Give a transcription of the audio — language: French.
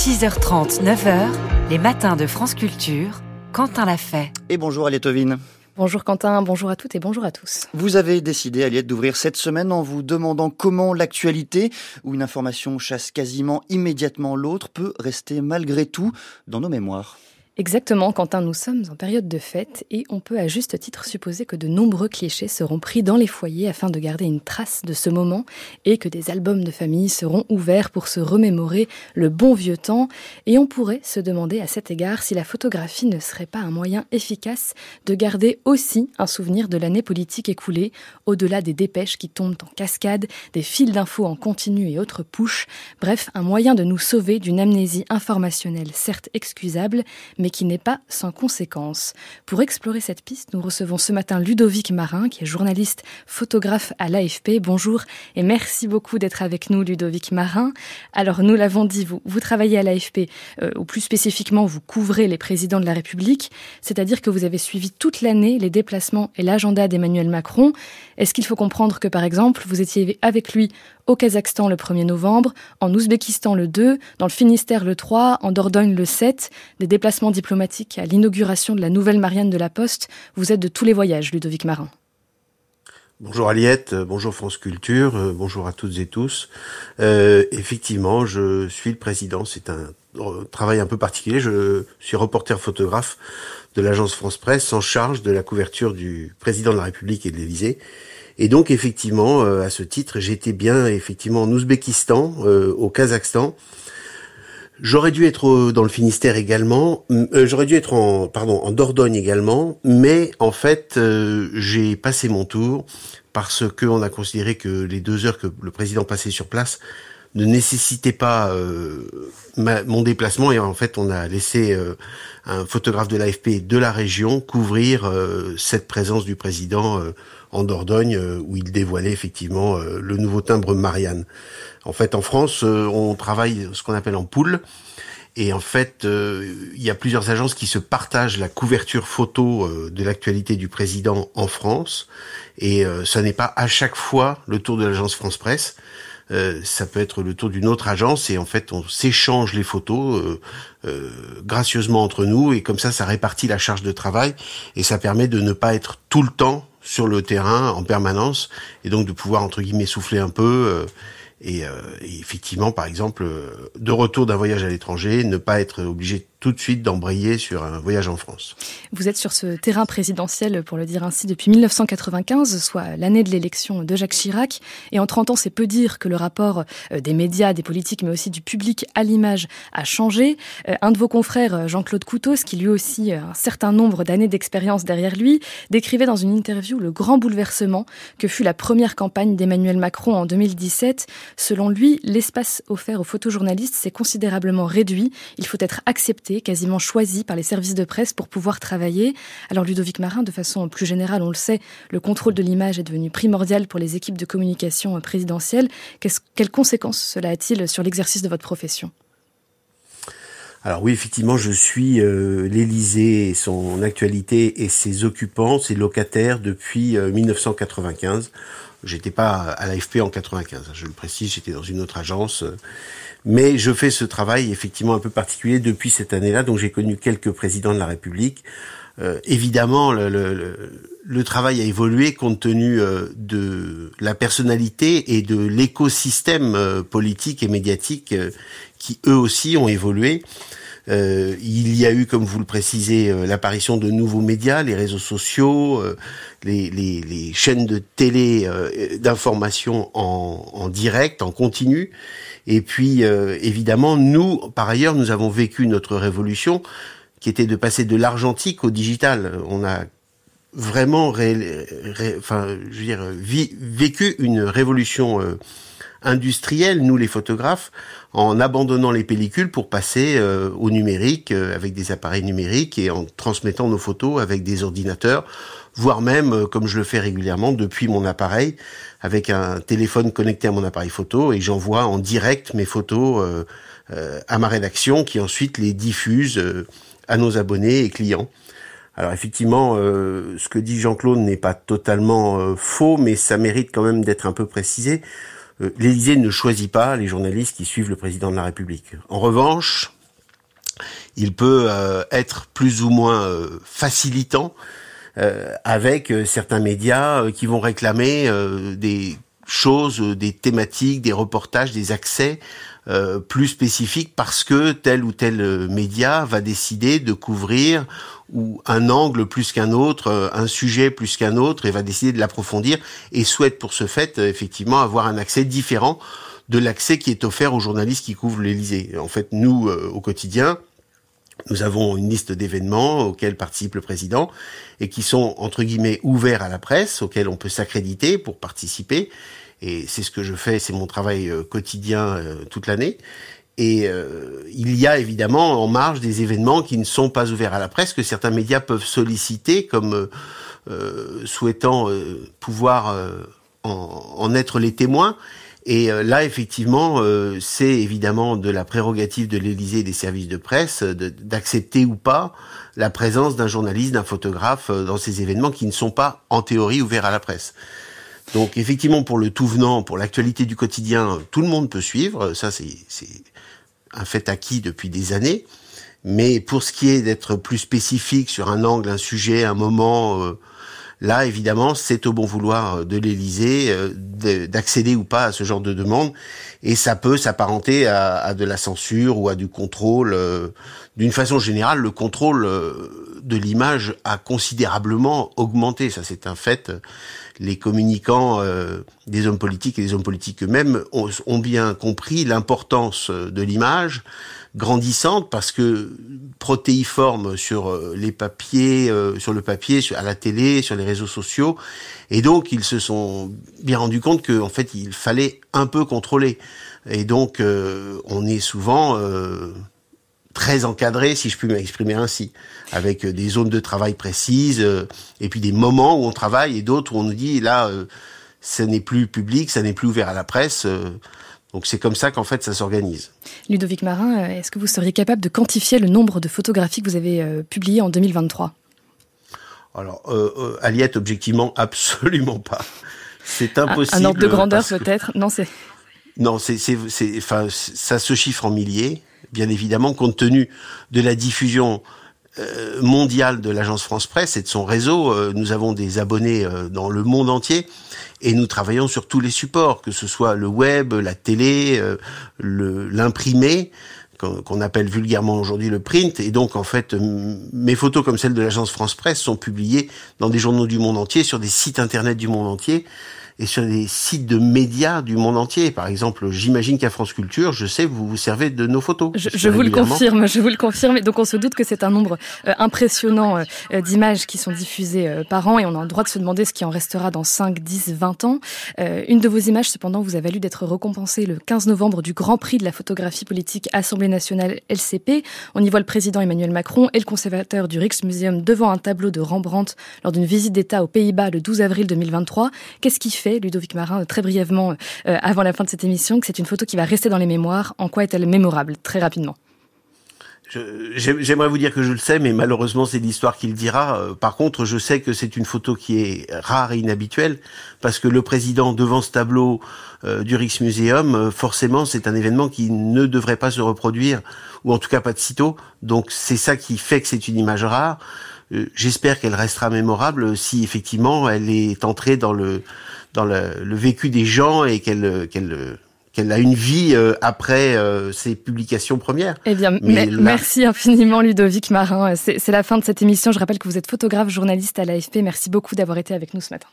6h30, 9h, les matins de France Culture, Quentin l'a fait. Et bonjour Aliette Ovine. Bonjour Quentin, bonjour à toutes et bonjour à tous. Vous avez décidé, Aliette, d'ouvrir cette semaine en vous demandant comment l'actualité, où une information chasse quasiment immédiatement l'autre, peut rester malgré tout dans nos mémoires. Exactement, Quentin, nous sommes en période de fête et on peut à juste titre supposer que de nombreux clichés seront pris dans les foyers afin de garder une trace de ce moment et que des albums de famille seront ouverts pour se remémorer le bon vieux temps. Et on pourrait se demander à cet égard si la photographie ne serait pas un moyen efficace de garder aussi un souvenir de l'année politique écoulée, au-delà des dépêches qui tombent en cascade, des fils d'infos en continu et autres push, bref, un moyen de nous sauver d'une amnésie informationnelle certes excusable, mais qui n'est pas sans conséquences. Pour explorer cette piste, nous recevons ce matin Ludovic Marin, qui est journaliste photographe à l'AFP. Bonjour et merci beaucoup d'être avec nous, Ludovic Marin. Alors, nous l'avons dit, vous, travaillez à l'AFP, euh, ou plus spécifiquement, vous couvrez les présidents de la République, c'est-à-dire que vous avez suivi toute l'année les déplacements et l'agenda d'Emmanuel Macron. Est-ce qu'il faut comprendre que, par exemple, vous étiez avec lui au Kazakhstan le 1er novembre, en Ouzbékistan le 2, dans le Finistère le 3, en Dordogne le 7, des déplacements diplomatiques à l'inauguration de la nouvelle Marianne de la Poste. Vous êtes de tous les voyages, Ludovic Marin. Bonjour Aliette, bonjour France Culture, euh, bonjour à toutes et tous. Euh, effectivement, je suis le président, c'est un travail un peu particulier. Je suis reporter photographe de l'agence France Presse en charge de la couverture du président de la République et de l'Élysée. Et donc effectivement, euh, à ce titre, j'étais bien effectivement en Ouzbékistan, euh, au Kazakhstan. J'aurais dû être dans le Finistère également. Euh, J'aurais dû être en pardon en Dordogne également, mais en fait euh, j'ai passé mon tour parce que on a considéré que les deux heures que le président passait sur place ne nécessitaient pas euh, mon déplacement et en fait on a laissé un photographe de l'AFP de la région couvrir cette présence du président en Dordogne euh, où il dévoilait effectivement euh, le nouveau timbre Marianne. En fait, en France, euh, on travaille ce qu'on appelle en poule. Et en fait, il y a plusieurs agences qui se partagent la couverture photo de l'actualité du président en France. Et ça n'est pas à chaque fois le tour de l'agence France Presse. Ça peut être le tour d'une autre agence et en fait on s'échange les photos gracieusement entre nous et comme ça ça répartit la charge de travail et ça permet de ne pas être tout le temps sur le terrain en permanence et donc de pouvoir entre guillemets souffler un peu euh, et, euh, effectivement par exemple euh, de retour d'un voyage à l'étranger ne pas être obligé tout de suite d'embrayer sur un voyage en France. Vous êtes sur ce terrain présidentiel, pour le dire ainsi, depuis 1995, soit l'année de l'élection de Jacques Chirac. Et en 30 ans, c'est peu dire que le rapport euh, des médias, des politiques, mais aussi du public à l'image a changé. Euh, un de vos confrères, euh, Jean-Claude Coutos, qui lui aussi a un certain nombre d'années d'expérience derrière lui, décrivait dans une interview le grand bouleversement que fut la première campagne d'Emmanuel Macron en 2017. Selon lui, l'espace offert aux photojournalistes s'est considérablement réduit. Il faut être accepté quasiment choisi par les services de presse pour pouvoir travailler. Alors Ludovic Marin, de façon plus générale, on le sait, le contrôle de l'image est devenu primordial pour les équipes de communication présidentielles. quelles conséquences cela a-t-il sur l'exercice de votre profession? Alors oui, effectivement, je suis euh, l'Élysée, son actualité et ses occupants, ses locataires depuis 1995. J'étais pas à l'AFP en 95, je le précise, j'étais dans une autre agence. Euh, mais je fais ce travail effectivement un peu particulier depuis cette année-là, donc j'ai connu quelques présidents de la République. Euh, évidemment, le, le, le, travail a évolué compte tenu euh, de la personnalité et de l'écosystème euh, politique et médiatique qui eux aussi ont évolué. Il y a eu, comme vous le précisez, l'apparition de nouveaux médias, les réseaux sociaux, les, les, les, chaînes de télé d'information en, en direct, en continu. Et puis, euh, évidemment, nous, par ailleurs, nous avons vécu notre révolution qui était de passer de l'argentique au digital. On a vraiment, enfin, je veux dire, vécu une révolution euh, industrielle, nous les photographes, en abandonnant les pellicules pour passer euh, au numérique avec des appareils numériques et en transmettant nos photos avec des ordinateurs voire même, euh, comme je le fais régulièrement, depuis mon appareil, avec un téléphone connecté à mon appareil photo, et j'envoie en direct mes photos euh, euh, à ma rédaction, qui ensuite les diffuse à nos abonnés et clients. Alors effectivement, ce que dit Jean-Claude n'est pas totalement faux, mais ça mérite quand même d'être un peu précisé. l'Élysée ne choisit pas les journalistes qui suivent le président de la République. En revanche, il peut être plus ou moins facilitant avec certains médias qui vont réclamer des choses, des thématiques, des reportages, des accès euh, plus spécifiques parce que tel ou tel euh, média va décider de couvrir ou un angle plus qu'un autre, euh, un sujet plus qu'un autre, et va décider de l'approfondir et souhaite pour ce fait effectivement avoir un accès différent de l'accès qui est offert aux journalistes qui couvrent l'Élysée. En fait, nous, au quotidien, nous avons une liste d'événements auxquels participe le président et qui sont entre guillemets ouverts à la presse, auxquels on peut s'accréditer pour participer. Et c'est ce que je fais, c'est mon travail euh, quotidien euh, toute l'année. Et euh, il y a évidemment en marge des événements qui ne sont pas ouverts à la presse, que certains médias peuvent solliciter comme souhaitant pouvoir en, en, être les témoins. Et là, effectivement, c'est évidemment de la prérogative de l'Élysée et des services de presse d'accepter ou pas la présence d'un journaliste, d'un photographe dans ces événements qui ne sont pas, en théorie, ouverts à la presse. Donc effectivement, pour le tout venant, pour l'actualité du quotidien, tout le monde peut suivre. Ça, c'est un fait acquis depuis des années. Mais pour ce qui est d'être plus spécifique sur un angle, un sujet, un moment, euh, là, évidemment, c'est au bon vouloir de l'Élysée euh, d'accéder ou pas à ce genre de demande. Et ça peut s'apparenter à, de la censure ou à du contrôle. Euh, d'une façon générale, le contrôle de l'image a considérablement augmenté. Ça, c'est un fait les communicants euh, des hommes politiques et des hommes politiques eux-mêmes ont, bien compris l'importance euh, de l'image grandissante parce que protéiforme sur euh, les papiers, sur le papier, à la télé, sur les réseaux sociaux, et donc ils se sont bien rendus compte qu'en fait il fallait un peu contrôler. Et donc on est souvent très encadré, si je puis m'exprimer ainsi, avec euh, des zones de travail précises, euh, et puis des moments où on travaille et d'autres où on nous dit là, euh, ça n'est plus public, ça n'est plus ouvert à la presse. donc c'est comme ça qu'en fait ça s'organise. Ludovic Marin, est-ce que vous seriez capable de quantifier le nombre de photographies que vous avez publiées en 2023 Alors, Aliette, objectivement, absolument pas. C'est impossible. Un ordre de grandeur peut-être? Non, c'est. Non, c'est, c'est, enfin, ça se chiffre en milliers bien évidemment, compte tenu de la diffusion euh, mondiale de l'agence France Presse et de son réseau. Euh, nous avons des abonnés euh, dans le monde entier et nous travaillons sur tous les supports, que ce soit le web, la télé, l'imprimé qu'on appelle vulgairement aujourd'hui le print. Et donc, en fait, mes photos comme celles de l'agence France Presse sont publiées dans des journaux du monde entier, sur des sites internet du monde entier et sur des sites de médias du monde entier. Par exemple, j'imagine qu'à France Culture, je sais, vous vous servez de nos photos. Je, vous le confirme, je vous le confirme. Donc on se doute que c'est un nombre euh, impressionnant euh, d'images qui sont diffusées euh, par an et on a le droit de se demander ce qui en restera dans 5, 10, 20 ans. une de vos images, cependant, vous a valu d'être récompensée le 15 novembre du Grand Prix de la photographie politique Assemblée nationale LCP. On y voit le président Emmanuel Macron et le conservateur du Rijksmuseum devant un tableau de Rembrandt lors d'une visite d'État aux Pays-Bas le 12 avril 2023. Qu'est-ce qui fait Ludovic Marin, très brièvement euh, avant la fin de cette émission, que c'est une photo qui va rester dans les mémoires. En quoi est-elle mémorable? Très rapidement. J'aimerais vous dire que je le sais, mais malheureusement c'est l'histoire qui le dira. Euh, par contre, je sais que c'est une photo qui est rare et inhabituelle, parce que le président devant ce tableau euh, du Rijksmuseum, forcément c'est un événement qui ne devrait pas se reproduire, ou en tout cas pas de sitôt. Donc c'est ça qui fait que c'est une image rare. J'espère qu'elle restera mémorable si effectivement elle est entrée dans le dans le, vécu des gens et qu'elle qu'elle qu'elle a une vie euh, après euh, ses publications premières. Eh bien, merci infiniment Ludovic Marin. C'est la fin de cette émission. Je rappelle que vous êtes photographe, journaliste à l'AFP. Merci beaucoup d'avoir été avec nous ce matin.